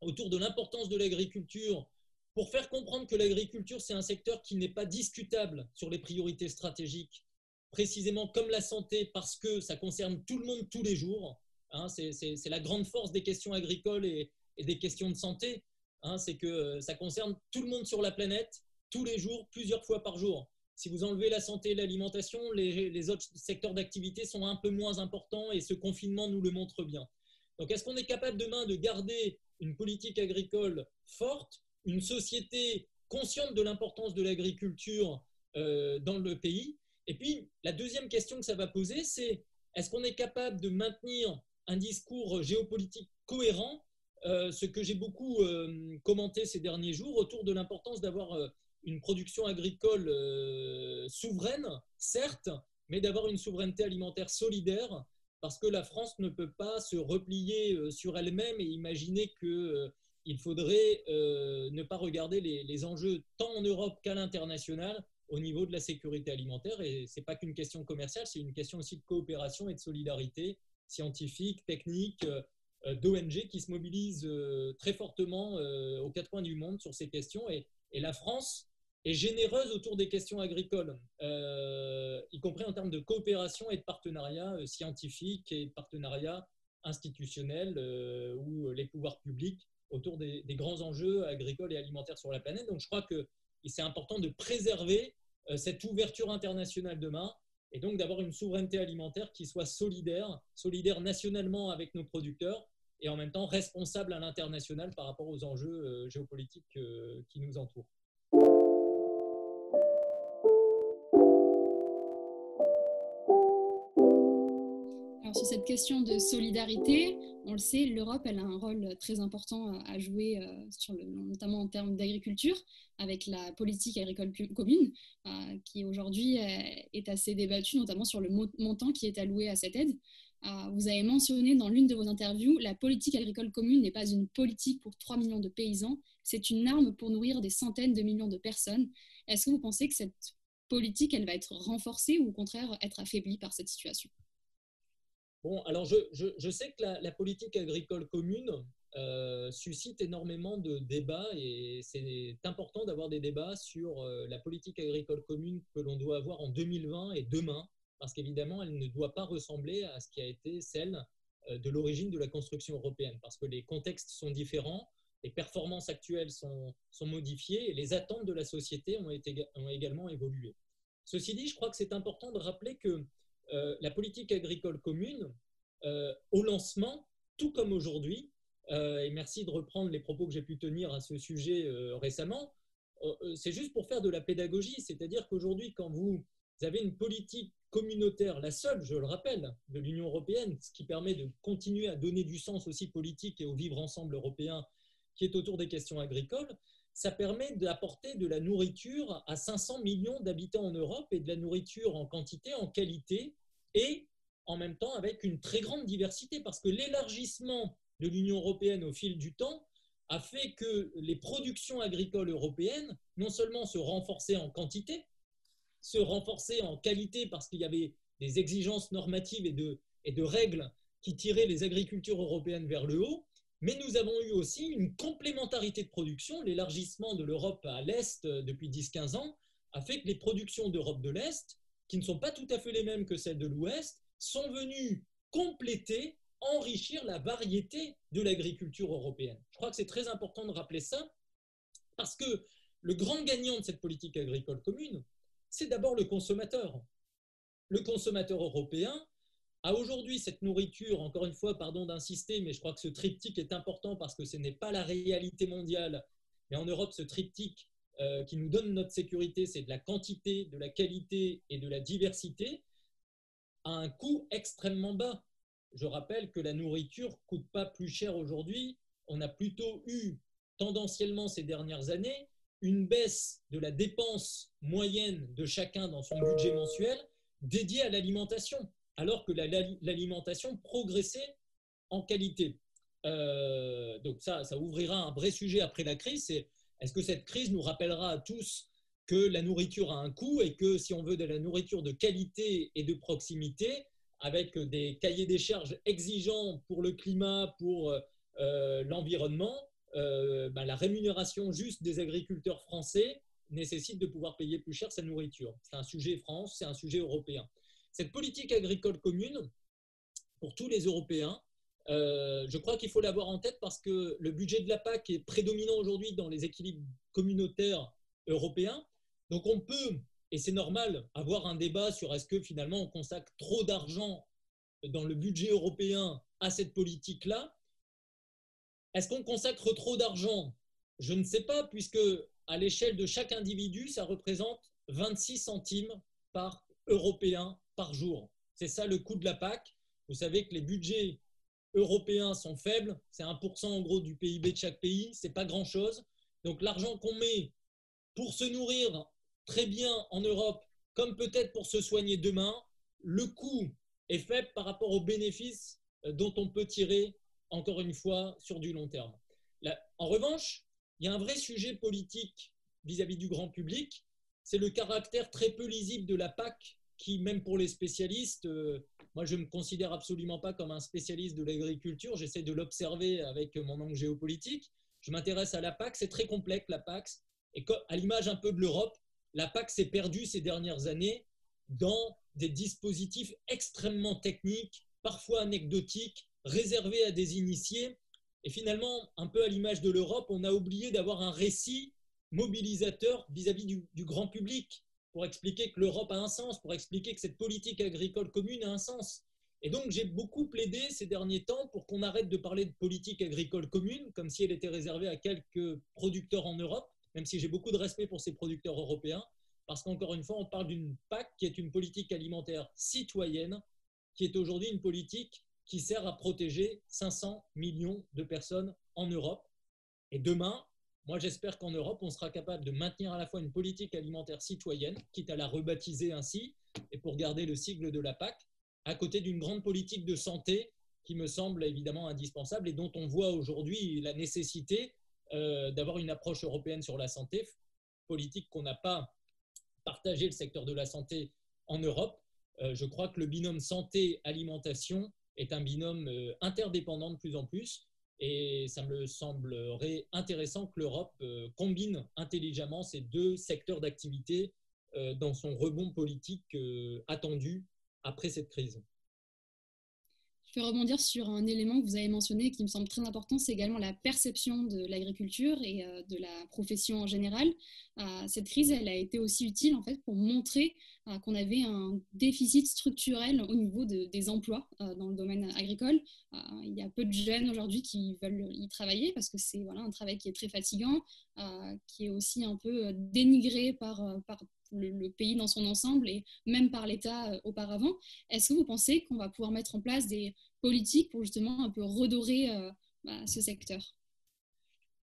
autour de l'importance de l'agriculture pour faire comprendre que l'agriculture, c'est un secteur qui n'est pas discutable sur les priorités stratégiques, précisément comme la santé, parce que ça concerne tout le monde tous les jours. Hein, c'est la grande force des questions agricoles et, des questions de santé, hein, c'est que ça concerne tout le monde sur la planète, tous les jours, plusieurs fois par jour. Si vous enlevez la santé et l'alimentation, les, les autres secteurs d'activité sont un peu moins importants et ce confinement nous le montre bien. Donc, est-ce qu'on est capable demain de garder une politique agricole forte, une société consciente de l'importance de l'agriculture euh, dans le pays. Et puis, la deuxième question que ça va poser, c'est est-ce qu'on est capable de maintenir un discours géopolitique cohérent, euh, ce que j'ai beaucoup euh, commenté ces derniers jours autour de l'importance d'avoir une production agricole souveraine, certes, mais d'avoir une souveraineté alimentaire solidaire parce que la France ne peut pas se replier euh, sur elle-même et imaginer qu'il euh, faudrait euh, ne pas regarder les, enjeux tant en Europe qu'à l'international au niveau de la sécurité alimentaire. Et ce n'est pas qu'une question commerciale, c'est une question aussi de coopération et de solidarité scientifique, technique, d'ONG qui se mobilisent très fortement aux quatre coins du monde sur ces questions. et la France et généreuse autour des questions agricoles, euh, y compris en termes de coopération et de partenariat euh, scientifique et de partenariat institutionnel euh, ou les pouvoirs publics autour des, grands enjeux agricoles et alimentaires sur la planète. Donc je crois que c'est important de préserver cette ouverture internationale demain et donc d'avoir une souveraineté alimentaire qui soit solidaire, solidaire nationalement avec nos producteurs et en même temps responsable à l'international par rapport aux enjeux géopolitiques qui nous entourent. Cette question de solidarité, on le sait, l'Europe elle a un rôle très important à jouer, euh, sur le, notamment en termes d'agriculture, avec la politique agricole commune, euh, qui aujourd'hui euh, est assez débattue, notamment sur le montant qui est alloué à cette aide. vous avez mentionné dans l'une de vos interviews, la politique agricole commune n'est pas une politique pour 3 millions de paysans, c'est une arme pour nourrir des centaines de millions de personnes. Est-ce que vous pensez que cette politique, elle va être renforcée ou au contraire être affaiblie par cette situation? Bon, alors je, je, sais que la, politique agricole commune euh, suscite énormément de débats et c'est important d'avoir des débats sur euh, la politique agricole commune que l'on doit avoir en 2020 et demain, parce qu'évidemment, elle ne doit pas ressembler à ce qui a été celle euh, de l'origine de la construction européenne, parce que les contextes sont différents, les performances actuelles sont, sont modifiées et les attentes de la société ont, été, ont également évolué. Ceci dit, je crois que c'est important de rappeler que euh, la politique agricole commune, euh, au lancement, tout comme aujourd'hui, euh, et merci de reprendre les propos que j'ai pu tenir à ce sujet récemment, c'est juste pour faire de la pédagogie, c'est-à-dire qu'aujourd'hui, quand vous avez une politique communautaire, la seule, je le rappelle, de l'Union européenne, ce qui permet de continuer à donner du sens aussi politique et au vivre ensemble européen qui est autour des questions agricoles, ça permet d'apporter de la nourriture à 500 millions d'habitants en Europe et de la nourriture en quantité, en qualité et en même temps avec une très grande diversité parce que l'élargissement de l'Union européenne au fil du temps a fait que les productions agricoles européennes non seulement se renforçaient en quantité, se renforçaient en qualité parce qu'il y avait des exigences normatives et de, et de règles qui tiraient les agricultures européennes vers le haut, mais nous avons eu aussi une complémentarité de production. L'élargissement de l'Europe à l'Est euh, depuis 10-15 ans a fait que les productions d'Europe de l'Est, qui ne sont pas tout à fait les mêmes que celles de l'Ouest, sont venues compléter, enrichir la variété de l'agriculture européenne. Je crois que c'est très important de rappeler ça, parce que le grand gagnant de cette politique agricole commune, c'est d'abord le consommateur. Le consommateur européen a aujourd'hui cette nourriture, encore une fois, pardon d'insister, mais je crois que ce triptyque est important parce que ce n'est pas la réalité mondiale, mais en Europe, ce triptyque euh, qui nous donne notre sécurité, c'est de la quantité, de la qualité et de la diversité, à un coût extrêmement bas. Je rappelle que la nourriture coûte pas plus cher aujourd'hui. On a plutôt eu, tendanciellement ces dernières années, une baisse de la dépense moyenne de chacun dans son budget mensuel dédié à l'alimentation, alors que l'alimentation progressait en qualité. Euh, donc ça, ça ouvrira un vrai sujet après la crise. Est-ce que cette crise nous rappellera à tous que la nourriture a un coût et que si on veut de la nourriture de qualité et de proximité, avec des cahiers des charges exigeants pour le climat, pour euh, l'environnement, euh, ben, la rémunération juste des agriculteurs français nécessite de pouvoir payer plus cher sa nourriture. C'est un sujet France, c'est un sujet européen. Cette politique agricole commune, pour tous les Européens, euh, je crois qu'il faut l'avoir en tête parce que le budget de la PAC est prédominant aujourd'hui dans les équilibres communautaires européens. Donc on peut, et c'est normal, avoir un débat sur est-ce que finalement on consacre trop d'argent dans le budget européen à cette politique-là est-ce qu'on consacre trop d'argent? Je ne sais pas, puisque à l'échelle de chaque individu, ça représente 26 centimes par européen par jour. C'est ça le coût de la PAC. Vous savez que les budgets européens sont faibles, c'est 1% en gros du PIB de chaque pays, c'est pas grand-chose. Donc l'argent qu'on met pour se nourrir très bien en Europe, comme peut-être pour se soigner demain, le coût est faible par rapport aux bénéfices euh, dont on peut tirer encore une fois, sur du long terme. en revanche, il y a un vrai sujet politique vis-à-vis du grand public, c'est le caractère très peu lisible de la PAC, qui, même pour les spécialistes, euh, moi je ne me considère absolument pas comme un spécialiste de l'agriculture, j'essaie de l'observer avec mon angle géopolitique. Je m'intéresse à la PAC, c'est très complexe la PAC, et à l'image un peu de l'Europe, la PAC s'est perdue ces dernières années dans des dispositifs extrêmement techniques, parfois anecdotiques, réservé à des initiés. Et finalement, un peu à l'image de l'Europe, on a oublié d'avoir un récit mobilisateur vis-à-vis du, grand public pour expliquer que l'Europe a un sens, pour expliquer que cette politique agricole commune a un sens. Et donc j'ai beaucoup plaidé ces derniers temps pour qu'on arrête de parler de politique agricole commune comme si elle était réservée à quelques producteurs en Europe, même si j'ai beaucoup de respect pour ces producteurs européens, parce qu'encore une fois, on parle d'une PAC qui est une politique alimentaire citoyenne, qui est aujourd'hui une politique qui sert à protéger 500 millions de personnes en Europe. Et demain, moi j'espère qu'en Europe, on sera capable de maintenir à la fois une politique alimentaire citoyenne, quitte à la rebaptiser ainsi, et pour garder le sigle de la PAC, à côté d'une grande politique de santé qui me semble évidemment indispensable et dont on voit aujourd'hui la nécessité euh, d'avoir une approche européenne sur la santé, politique qu'on n'a pas partagé le secteur de la santé en Europe. Euh, je crois que le binôme santé-alimentation est un binôme euh, interdépendant de plus en plus. Et ça me semblerait intéressant que l'Europe euh, combine intelligemment ces deux secteurs d'activité euh, dans son rebond politique attendu après cette crise. Je vais rebondir sur un élément que vous avez mentionné qui me semble très important, c'est également la perception de l'agriculture et euh, de la profession en général. Euh, cette crise, elle a été aussi utile en fait pour montrer euh, qu'on avait un déficit structurel au niveau des emplois dans le domaine agricole. il y a peu de jeunes aujourd'hui qui veulent y travailler parce que c'est voilà, un travail qui est très fatigant, qui est aussi un peu dénigré par, le, pays dans son ensemble et même par l'État euh, auparavant. Est-ce que vous pensez qu'on va pouvoir mettre en place des politiques pour justement un peu redorer euh, bah, ce secteur?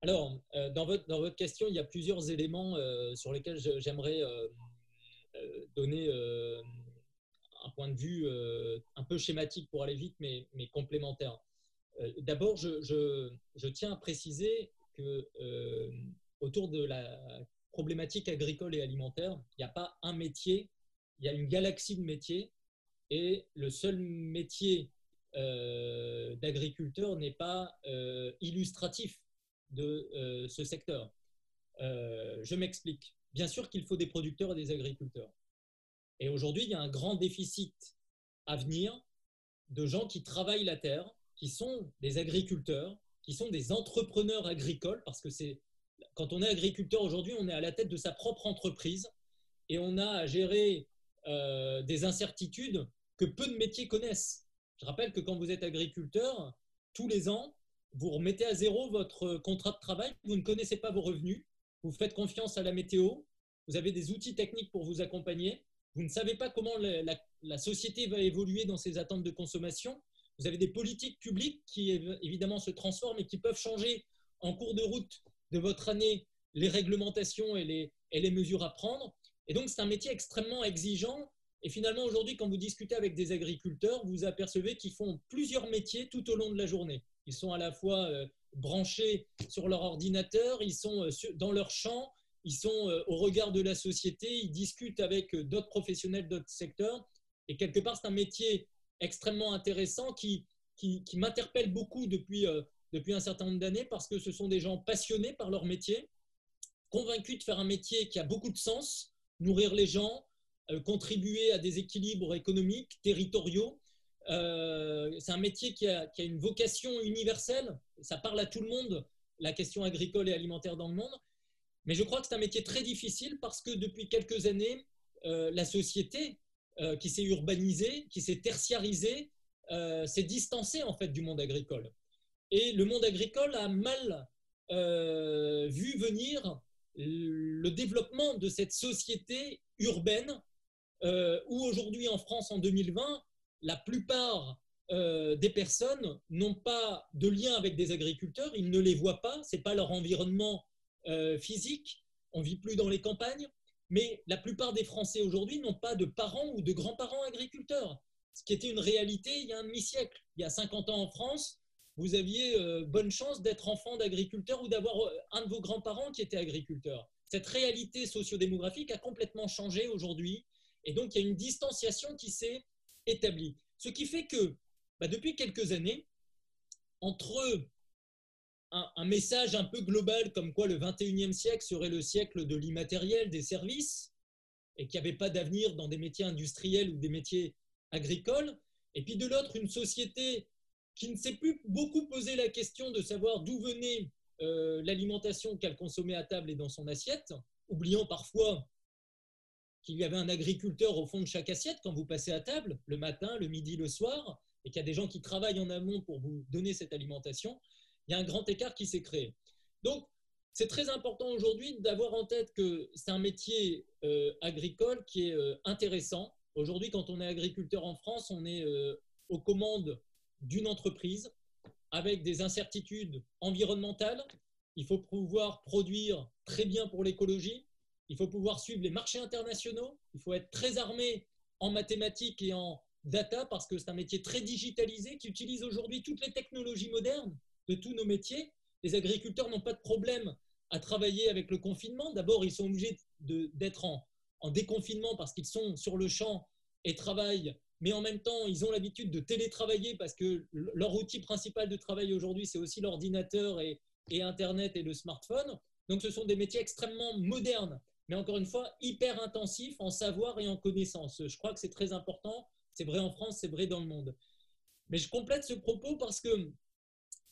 Alors, dans, votre, dans votre question, il y a plusieurs éléments sur lesquels j'aimerais donner un point de vue un peu schématique pour aller vite, mais, mais complémentaire. D'abord, je, je, je, tiens à préciser que autour de la problématique agricole et alimentaire, il n'y a pas un métier, il y a une galaxie de métiers et le seul métier euh, d'agriculteur n'est pas euh, illustratif de euh, ce secteur. je m'explique. Bien sûr qu'il faut des producteurs et des agriculteurs. Et aujourd'hui, il y a un grand déficit à venir de gens qui travaillent la terre, qui sont des agriculteurs, qui sont des entrepreneurs agricoles, parce que c'est quand on est agriculteur aujourd'hui, on est à la tête de sa propre entreprise et on a à gérer euh, des incertitudes que peu de métiers connaissent. Je rappelle que quand vous êtes agriculteur, tous les ans, vous remettez à zéro votre contrat de travail, vous ne connaissez pas vos revenus, vous faites confiance à la météo, vous avez des outils techniques pour vous accompagner, vous ne savez pas comment la société va évoluer dans ses attentes de consommation, vous avez des politiques publiques qui évidemment se transforment et qui peuvent changer en cours de route de votre année les réglementations et les, et les mesures à prendre. Et donc, c'est un métier extrêmement exigeant. Et finalement, aujourd'hui, quand vous discutez avec des agriculteurs, vous apercevez qu'ils font plusieurs métiers tout au long de la journée. Ils sont à la fois euh, branchés sur leur ordinateur, ils sont euh, dans leur champ, ils sont euh, au regard de la société, ils discutent avec d'autres professionnels d'autres secteurs. Et quelque part, c'est un métier extrêmement intéressant qui, qui, m'interpelle beaucoup depuis depuis un certain nombre d'années parce que ce sont des gens passionnés par leur métier, convaincus de faire un métier qui a beaucoup de sens, nourrir les gens, euh, contribuer à des équilibres économiques, territoriaux. Euh, c'est un métier qui a, une vocation universelle, ça parle à tout le monde, la question agricole et alimentaire dans le monde. Mais je crois que c'est un métier très difficile parce que depuis quelques années, euh, la société qui s'est urbanisée, qui s'est tertiarisée, s'est distancée en fait du monde agricole. Et le monde agricole a mal euh, vu venir le développement de cette société urbaine euh, où aujourd'hui en France en 2020, la plupart euh, des personnes n'ont pas de lien avec des agriculteurs, ils ne les voient pas, ce n'est pas leur environnement physique, on vit plus dans les campagnes, mais la plupart des Français aujourd'hui n'ont pas de parents ou de grands-parents agriculteurs, ce qui était une réalité il y a un demi-siècle. Il y a 50 ans en France, vous aviez euh, bonne chance d'être enfant d'agriculteur ou d'avoir euh, un de vos grands-parents qui était agriculteur. Cette réalité sociodémographique a complètement changé aujourd'hui et donc il y a une distanciation qui s'est établie. Ce qui fait que bah, depuis quelques années, entre un, un, message un peu global comme quoi le 21e siècle serait le siècle de l'immatériel, des services, et qu'il n'y avait pas d'avenir dans des métiers industriels ou des métiers agricoles, et puis de l'autre une société qui ne s'est plus beaucoup posé la question de savoir d'où venait euh, l'alimentation qu'elle consommait à table et dans son assiette, oubliant parfois qu'il y avait un agriculteur au fond de chaque assiette quand vous passez à table, le matin, le midi, le soir, et qu'il y a des gens qui travaillent en amont pour vous donner cette alimentation, il y a un grand écart qui s'est créé. Donc, c'est très important aujourd'hui d'avoir en tête que c'est un métier euh, agricole qui est euh, intéressant. Aujourd'hui, quand on est agriculteur en France, on est aux commandes d'une entreprise avec des incertitudes environnementales. Il faut pouvoir produire très bien pour l'écologie. Il faut pouvoir suivre les marchés internationaux. Il faut être très armé en mathématiques et en data parce que c'est un métier très digitalisé qui utilise aujourd'hui toutes les technologies modernes de tous nos métiers. Les agriculteurs n'ont pas de problème à travailler avec le confinement. D'abord, ils sont obligés d'être en, en déconfinement parce qu'ils sont sur le champ et travaillent mais en même temps, ils ont l'habitude de télétravailler parce que leur outil principal de travail aujourd'hui, c'est aussi l'ordinateur et, Internet et le smartphone. Donc, ce sont des métiers extrêmement modernes, mais encore une fois, hyper intensifs en savoir et en connaissance. Je crois que c'est très important. C'est vrai en France, c'est vrai dans le monde. Mais je complète ce propos parce que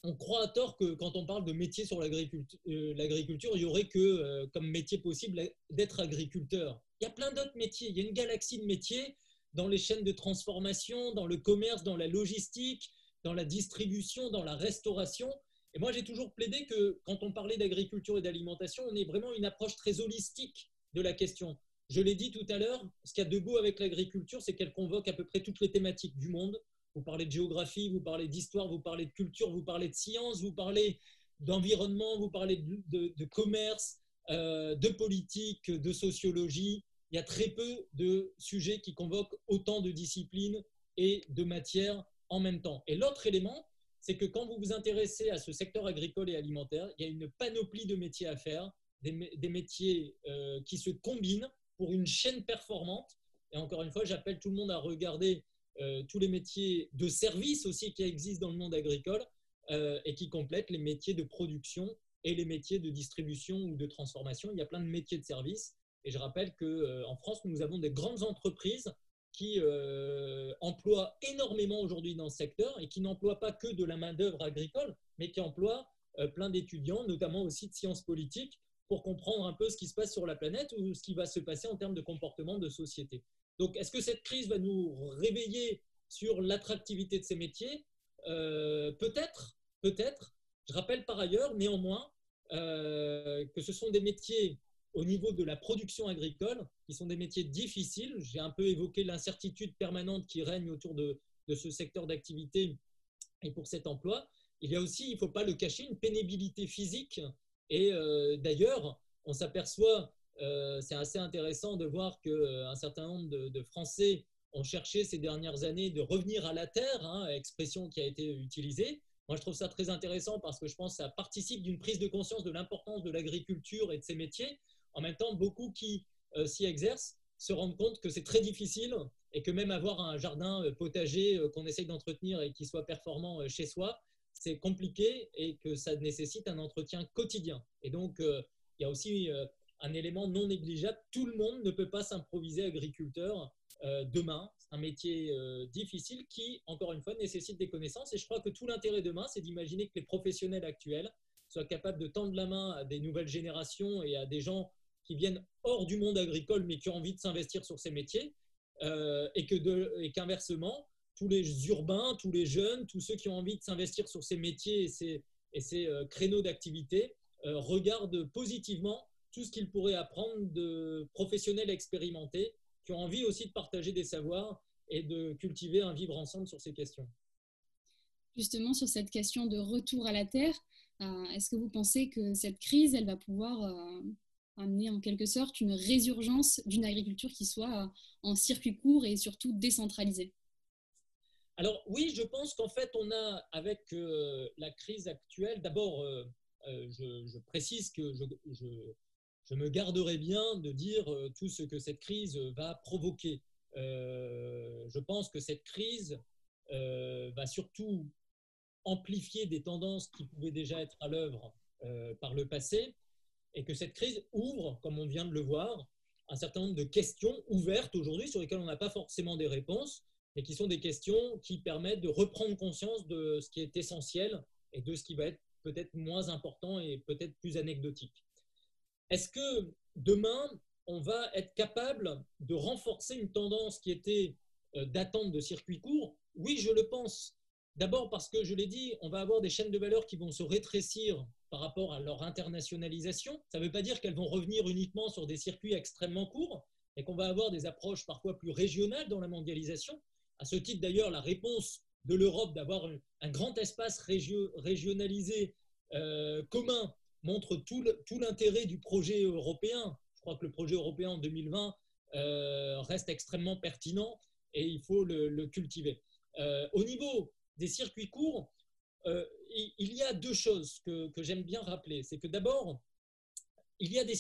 on croit à tort que quand on parle de métier sur l'agriculture, euh, il y aurait que euh, comme métier possible d'être agriculteur. Il y a plein d'autres métiers. Il y a une galaxie de métiers dans les chaînes de transformation, dans le commerce, dans la logistique, dans la distribution, dans la restauration. Et moi, j'ai toujours plaidé que quand on parlait d'agriculture et d'alimentation, on est vraiment une approche très holistique de la question. Je l'ai dit tout à l'heure, ce qu'il y a de beau avec l'agriculture, c'est qu'elle convoque à peu près toutes les thématiques du monde. Vous parlez de géographie, vous parlez d'histoire, vous parlez de culture, vous parlez de science, vous parlez d'environnement, vous parlez de, commerce, euh, de politique, de sociologie. Il y a très peu de sujets qui convoquent autant de disciplines et de matières en même temps. Et l'autre élément, c'est que quand vous vous intéressez à ce secteur agricole et alimentaire, il y a une panoplie de métiers à faire, des, métiers euh, qui se combinent pour une chaîne performante. Et encore une fois, j'appelle tout le monde à regarder euh, tous les métiers de service aussi qui existent dans le monde agricole euh, et qui complètent les métiers de production et les métiers de distribution ou de transformation. Il y a plein de métiers de service. Et je rappelle qu'en France, nous avons des grandes entreprises qui emploient énormément aujourd'hui dans ce secteur et qui n'emploient pas que de la main-d'œuvre agricole, mais qui emploient plein d'étudiants, notamment aussi de sciences politiques, pour comprendre un peu ce qui se passe sur la planète ou ce qui va se passer en termes de comportement de société. Donc, est-ce que cette crise va nous réveiller sur l'attractivité de ces métiers? Euh, Peut-être, peut-être. Je rappelle par ailleurs, néanmoins, euh, que ce sont des métiers au niveau de la production agricole qui sont des métiers difficiles. J'ai un peu évoqué l'incertitude permanente qui règne autour de, de ce secteur d'activité et pour cet emploi. Il y a aussi, il ne faut pas le cacher, une pénibilité physique et euh, d'ailleurs, on s'aperçoit, euh, c'est assez intéressant de voir qu'un euh, certain nombre de, Français ont cherché ces dernières années de revenir à la terre, hein, expression qui a été utilisée. Moi, je trouve ça très intéressant parce que je pense que ça participe d'une prise de conscience de l'importance de l'agriculture et de ses métiers. En même temps, beaucoup qui s'y exercent se rendent compte que c'est très difficile et que même avoir un jardin potager qu'on essaye d'entretenir et qui soit performant chez soi, c'est compliqué et que ça nécessite un entretien quotidien. Et donc, euh, il y a aussi euh, un élément non négligeable. Tout le monde ne peut pas s'improviser agriculteur euh, demain. C'est un métier difficile qui, encore une fois, nécessite des connaissances. Et je crois que tout l'intérêt demain, c'est d'imaginer que les professionnels actuels soient capables de tendre la main à des nouvelles générations et à des gens qui viennent hors du monde agricole mais qui ont envie de s'investir sur ces métiers. et qu'inversement, tous les urbains, tous les jeunes, tous ceux qui ont envie de s'investir sur ces métiers et ces, et ces euh, créneaux d'activité euh, regardent positivement tout ce qu'ils pourraient apprendre de professionnels expérimentés qui ont envie aussi de partager des savoirs et de cultiver un vivre ensemble sur ces questions. Justement, sur cette question de retour à la Terre, euh, est-ce que vous pensez que cette crise, elle va pouvoir amener en quelque sorte une résurgence d'une agriculture qui soit en circuit court et surtout décentralisée alors oui, je pense qu'en fait, on a avec euh, la crise actuelle, d'abord, euh, euh, je, précise que je, me garderai bien de dire tout ce que cette crise va provoquer. je pense que cette crise va surtout amplifier des tendances qui pouvaient déjà être à l'œuvre par le passé, et que cette crise ouvre, comme on vient de le voir, un certain nombre de questions ouvertes aujourd'hui sur lesquelles on n'a pas forcément des réponses et qui sont des questions qui permettent de reprendre conscience de ce qui est essentiel et de ce qui va être peut-être moins important et peut-être plus anecdotique. Est-ce que demain, on va être capable de renforcer une tendance qui était euh, d'attente de circuits courts? Oui, je le pense. D'abord parce que, je l'ai dit, on va avoir des chaînes de valeur qui vont se rétrécir par rapport à leur internationalisation. Ça ne veut pas dire qu'elles vont revenir uniquement sur des circuits extrêmement courts, et qu'on va avoir des approches parfois plus régionales dans la mondialisation. À ce titre, d'ailleurs, la réponse de l'Europe d'avoir un grand espace régionalisé euh, commun montre tout l'intérêt du projet européen. Je crois que le projet européen en 2020 euh, reste extrêmement pertinent et il faut le, cultiver. Euh, au niveau des circuits courts, il, y a deux choses que, j'aime bien rappeler. C'est que d'abord, il y a des,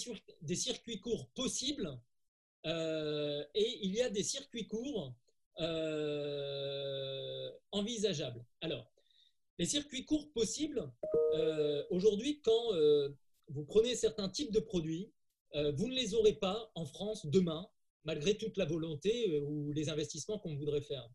circuits courts possibles et il y a des circuits courts euh, envisageable. Alors, les circuits courts possibles, euh, aujourd'hui, quand euh, vous prenez certains types de produits, vous ne les aurez pas en France demain, malgré toute la volonté ou les investissements qu'on voudrait faire.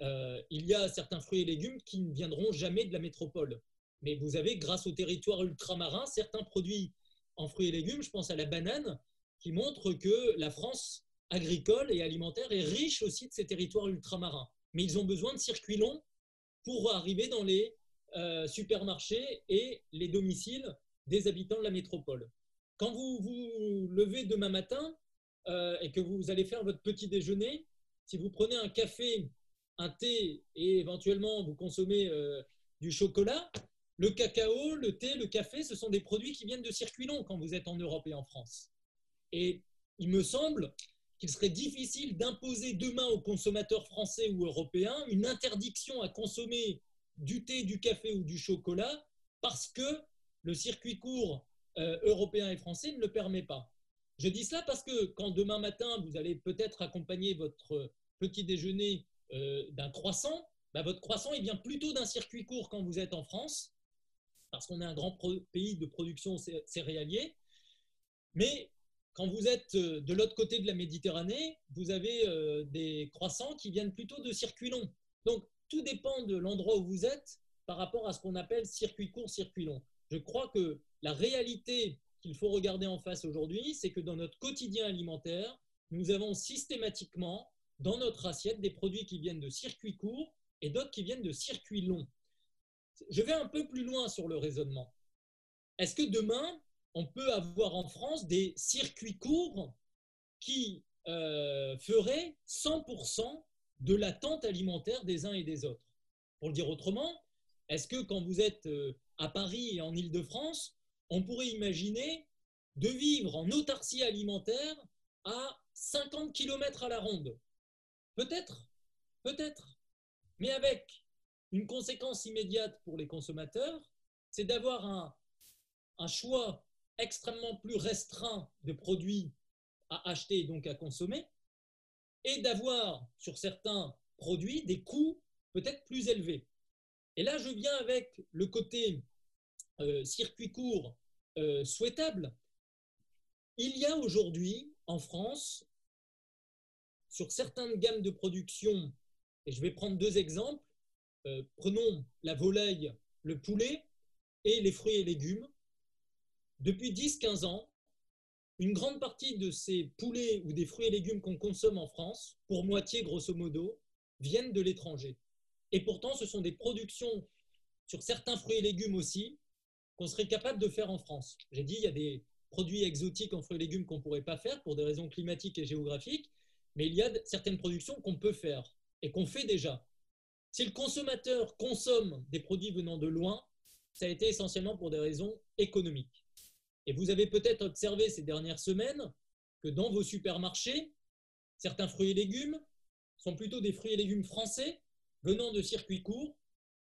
Il y a certains fruits et légumes qui ne viendront jamais de la métropole. Mais vous avez, grâce au territoire ultramarin, certains produits en fruits et légumes, je pense à la banane, qui montrent que la France agricole et alimentaire est riche aussi de ces territoires ultramarins. Mais ils ont besoin de circuits longs pour arriver dans les euh, supermarchés et les domiciles des habitants de la métropole. Quand vous vous levez demain matin euh, et que vous allez faire votre petit déjeuner, si vous prenez un café, un thé et éventuellement vous consommez euh, du chocolat, le cacao, le thé, le café, ce sont des produits qui viennent de circuits longs quand vous êtes en Europe et en France. Et il me semble qu'il serait difficile d'imposer demain aux consommateurs français ou européens une interdiction à consommer du thé, du café ou du chocolat parce que le circuit court euh, européen et français ne le permet pas. Je dis cela parce que quand demain matin, vous allez peut-être accompagner votre petit déjeuner d'un croissant, bah, votre croissant il vient plutôt d'un circuit court quand vous êtes en France, parce qu'on est un grand pays de production céréalier. Mais quand vous êtes euh, de l'autre côté de la Méditerranée, vous avez euh, des croissants qui viennent plutôt de circuits longs. Donc, tout dépend de l'endroit où vous êtes par rapport à ce qu'on appelle circuit court, circuit long. Je crois que la réalité qu'il faut regarder en face aujourd'hui, c'est que dans notre quotidien alimentaire, nous avons systématiquement dans notre assiette des produits qui viennent de circuits courts et d'autres qui viennent de circuits longs. Je vais un peu plus loin sur le raisonnement. Est-ce que demain, on peut avoir en France des circuits courts qui euh, feraient 100% de l'attente alimentaire des uns et des autres? Pour le dire autrement, est-ce que quand vous êtes euh, à Paris et en Île-de-France, on pourrait imaginer de vivre en autarcie alimentaire à 50 km à la ronde? Peut-être, peut-être. Mais avec une conséquence immédiate pour les consommateurs, c'est d'avoir un, choix extrêmement plus restreint de produits à acheter et donc à consommer, et d'avoir sur certains produits des coûts peut-être plus élevés. Et là, je viens avec le côté euh, circuit court euh, souhaitable. Il y a aujourd'hui en France, sur certaines gammes de production, et je vais prendre deux exemples, euh, prenons la volaille, le poulet et les fruits et légumes. Depuis 10-15 ans, une grande partie de ces poulets ou des fruits et légumes qu'on consomme en France, pour moitié grosso modo, viennent de l'étranger. Et pourtant, ce sont des productions sur certains fruits et légumes aussi, qu'on serait capable de faire en France. J'ai dit, il y a des produits exotiques en fruits et légumes qu'on ne pourrait pas faire pour des raisons climatiques et géographiques, mais il y a certaines productions qu'on peut faire et qu'on fait déjà. Si le consommateur consomme des produits venant de loin, ça a été essentiellement pour des raisons économiques. Et vous avez peut-être observé ces dernières semaines que dans vos supermarchés, certains fruits et légumes sont plutôt des fruits et légumes français venant de circuits courts,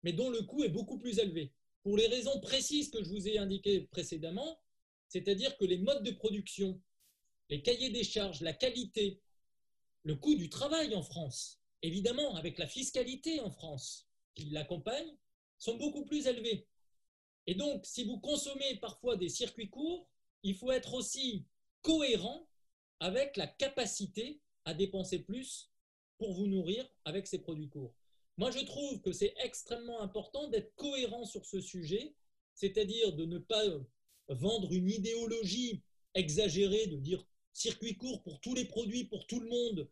mais dont le coût est beaucoup plus élevé pour les raisons précises que je vous ai indiquées précédemment, c'est-à-dire que les modes de production, les cahiers des charges, la qualité, le coût du travail en France, évidemment avec la fiscalité en France qui l'accompagne, sont beaucoup plus élevés. Et donc, si vous consommez parfois des circuits courts, il faut être aussi cohérent avec la capacité à dépenser plus pour vous nourrir avec ces produits courts. Moi, je trouve que c'est extrêmement important d'être cohérent sur ce sujet, c'est-à-dire de ne pas vendre une idéologie exagérée, de dire circuit court pour tous les produits, pour tout le monde,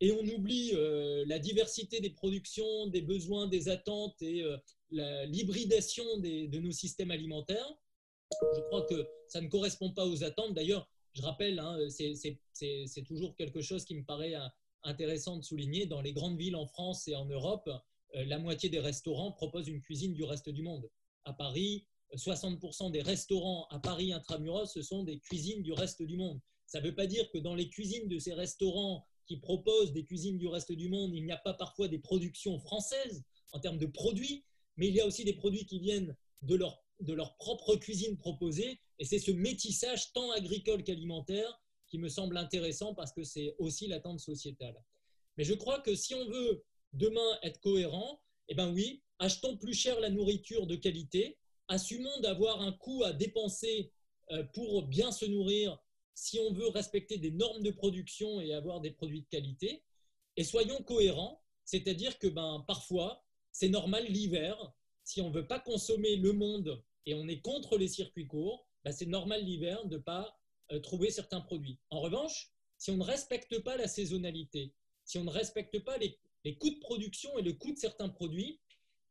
et on oublie euh, la diversité des productions, des besoins, des attentes et euh, l'hybridation de nos systèmes alimentaires. Je crois que ça ne correspond pas aux attentes. D'ailleurs, je rappelle, hein, c'est toujours quelque chose qui me paraît intéressant de souligner, dans les grandes villes en France et en Europe, euh, la moitié des restaurants proposent une cuisine du reste du monde. À Paris, 60% des restaurants à Paris intramuros, ce sont des cuisines du reste du monde. Ça ne veut pas dire que dans les cuisines de ces restaurants qui proposent des cuisines du reste du monde, il n'y a pas parfois des productions françaises en termes de produits, mais il y a aussi des produits qui viennent de leur, de leur propre cuisine proposée. Et c'est ce métissage tant agricole qu'alimentaire qui me semble intéressant parce que c'est aussi l'attente sociétale. Mais je crois que si on veut demain être cohérent, eh bien oui, achetons plus cher la nourriture de qualité, assumons d'avoir un coût à dépenser euh, pour bien se nourrir si on veut respecter des normes de production et avoir des produits de qualité, et soyons cohérents, c'est-à-dire que ben, parfois, c'est normal l'hiver, si on ne veut pas consommer le monde et on est contre les circuits courts, ben, c'est normal l'hiver de ne pas euh, trouver certains produits. En revanche, si on ne respecte pas la saisonnalité, si on ne respecte pas les, coûts de production et le coût de certains produits,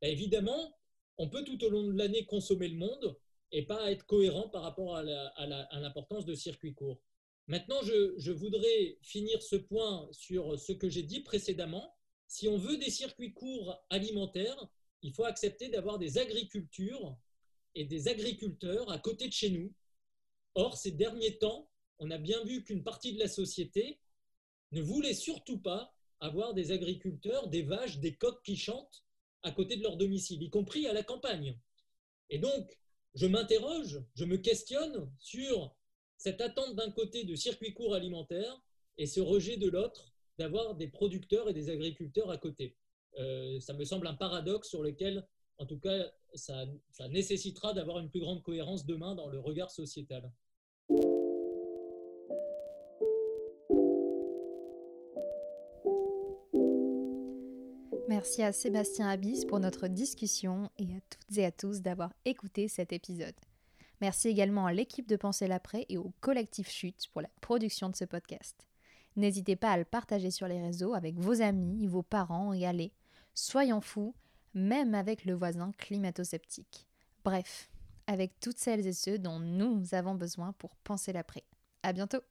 ben, évidemment, on peut tout au long de l'année consommer le monde et pas être cohérent par rapport à l'importance de circuits courts. Maintenant, je, voudrais finir ce point sur ce que j'ai dit précédemment. Si on veut des circuits courts alimentaires, il faut accepter d'avoir des agricultures et des agriculteurs à côté de chez nous. Or, ces derniers temps, on a bien vu qu'une partie de la société ne voulait surtout pas avoir des agriculteurs, des vaches, des coqs qui chantent à côté de leur domicile, y compris à la campagne. Et donc, je m'interroge, je me questionne sur cette attente d'un côté de circuits courts alimentaires et ce rejet de l'autre d'avoir des producteurs et des agriculteurs à côté. Euh, ça me semble un paradoxe sur lequel, en tout cas, ça nécessitera d'avoir une plus grande cohérence demain dans le regard sociétal. Merci à Sébastien Abyss pour notre discussion et à toutes et à tous d'avoir écouté cet épisode. Merci également à l'équipe de Penser l'après et au collectif Chute pour la production de ce podcast. N'hésitez pas à le partager sur les réseaux avec vos amis, vos parents et allez, soyons fous, même avec le voisin climato-sceptique. Bref, avec toutes celles et ceux dont nous avons besoin pour penser l'après. À bientôt!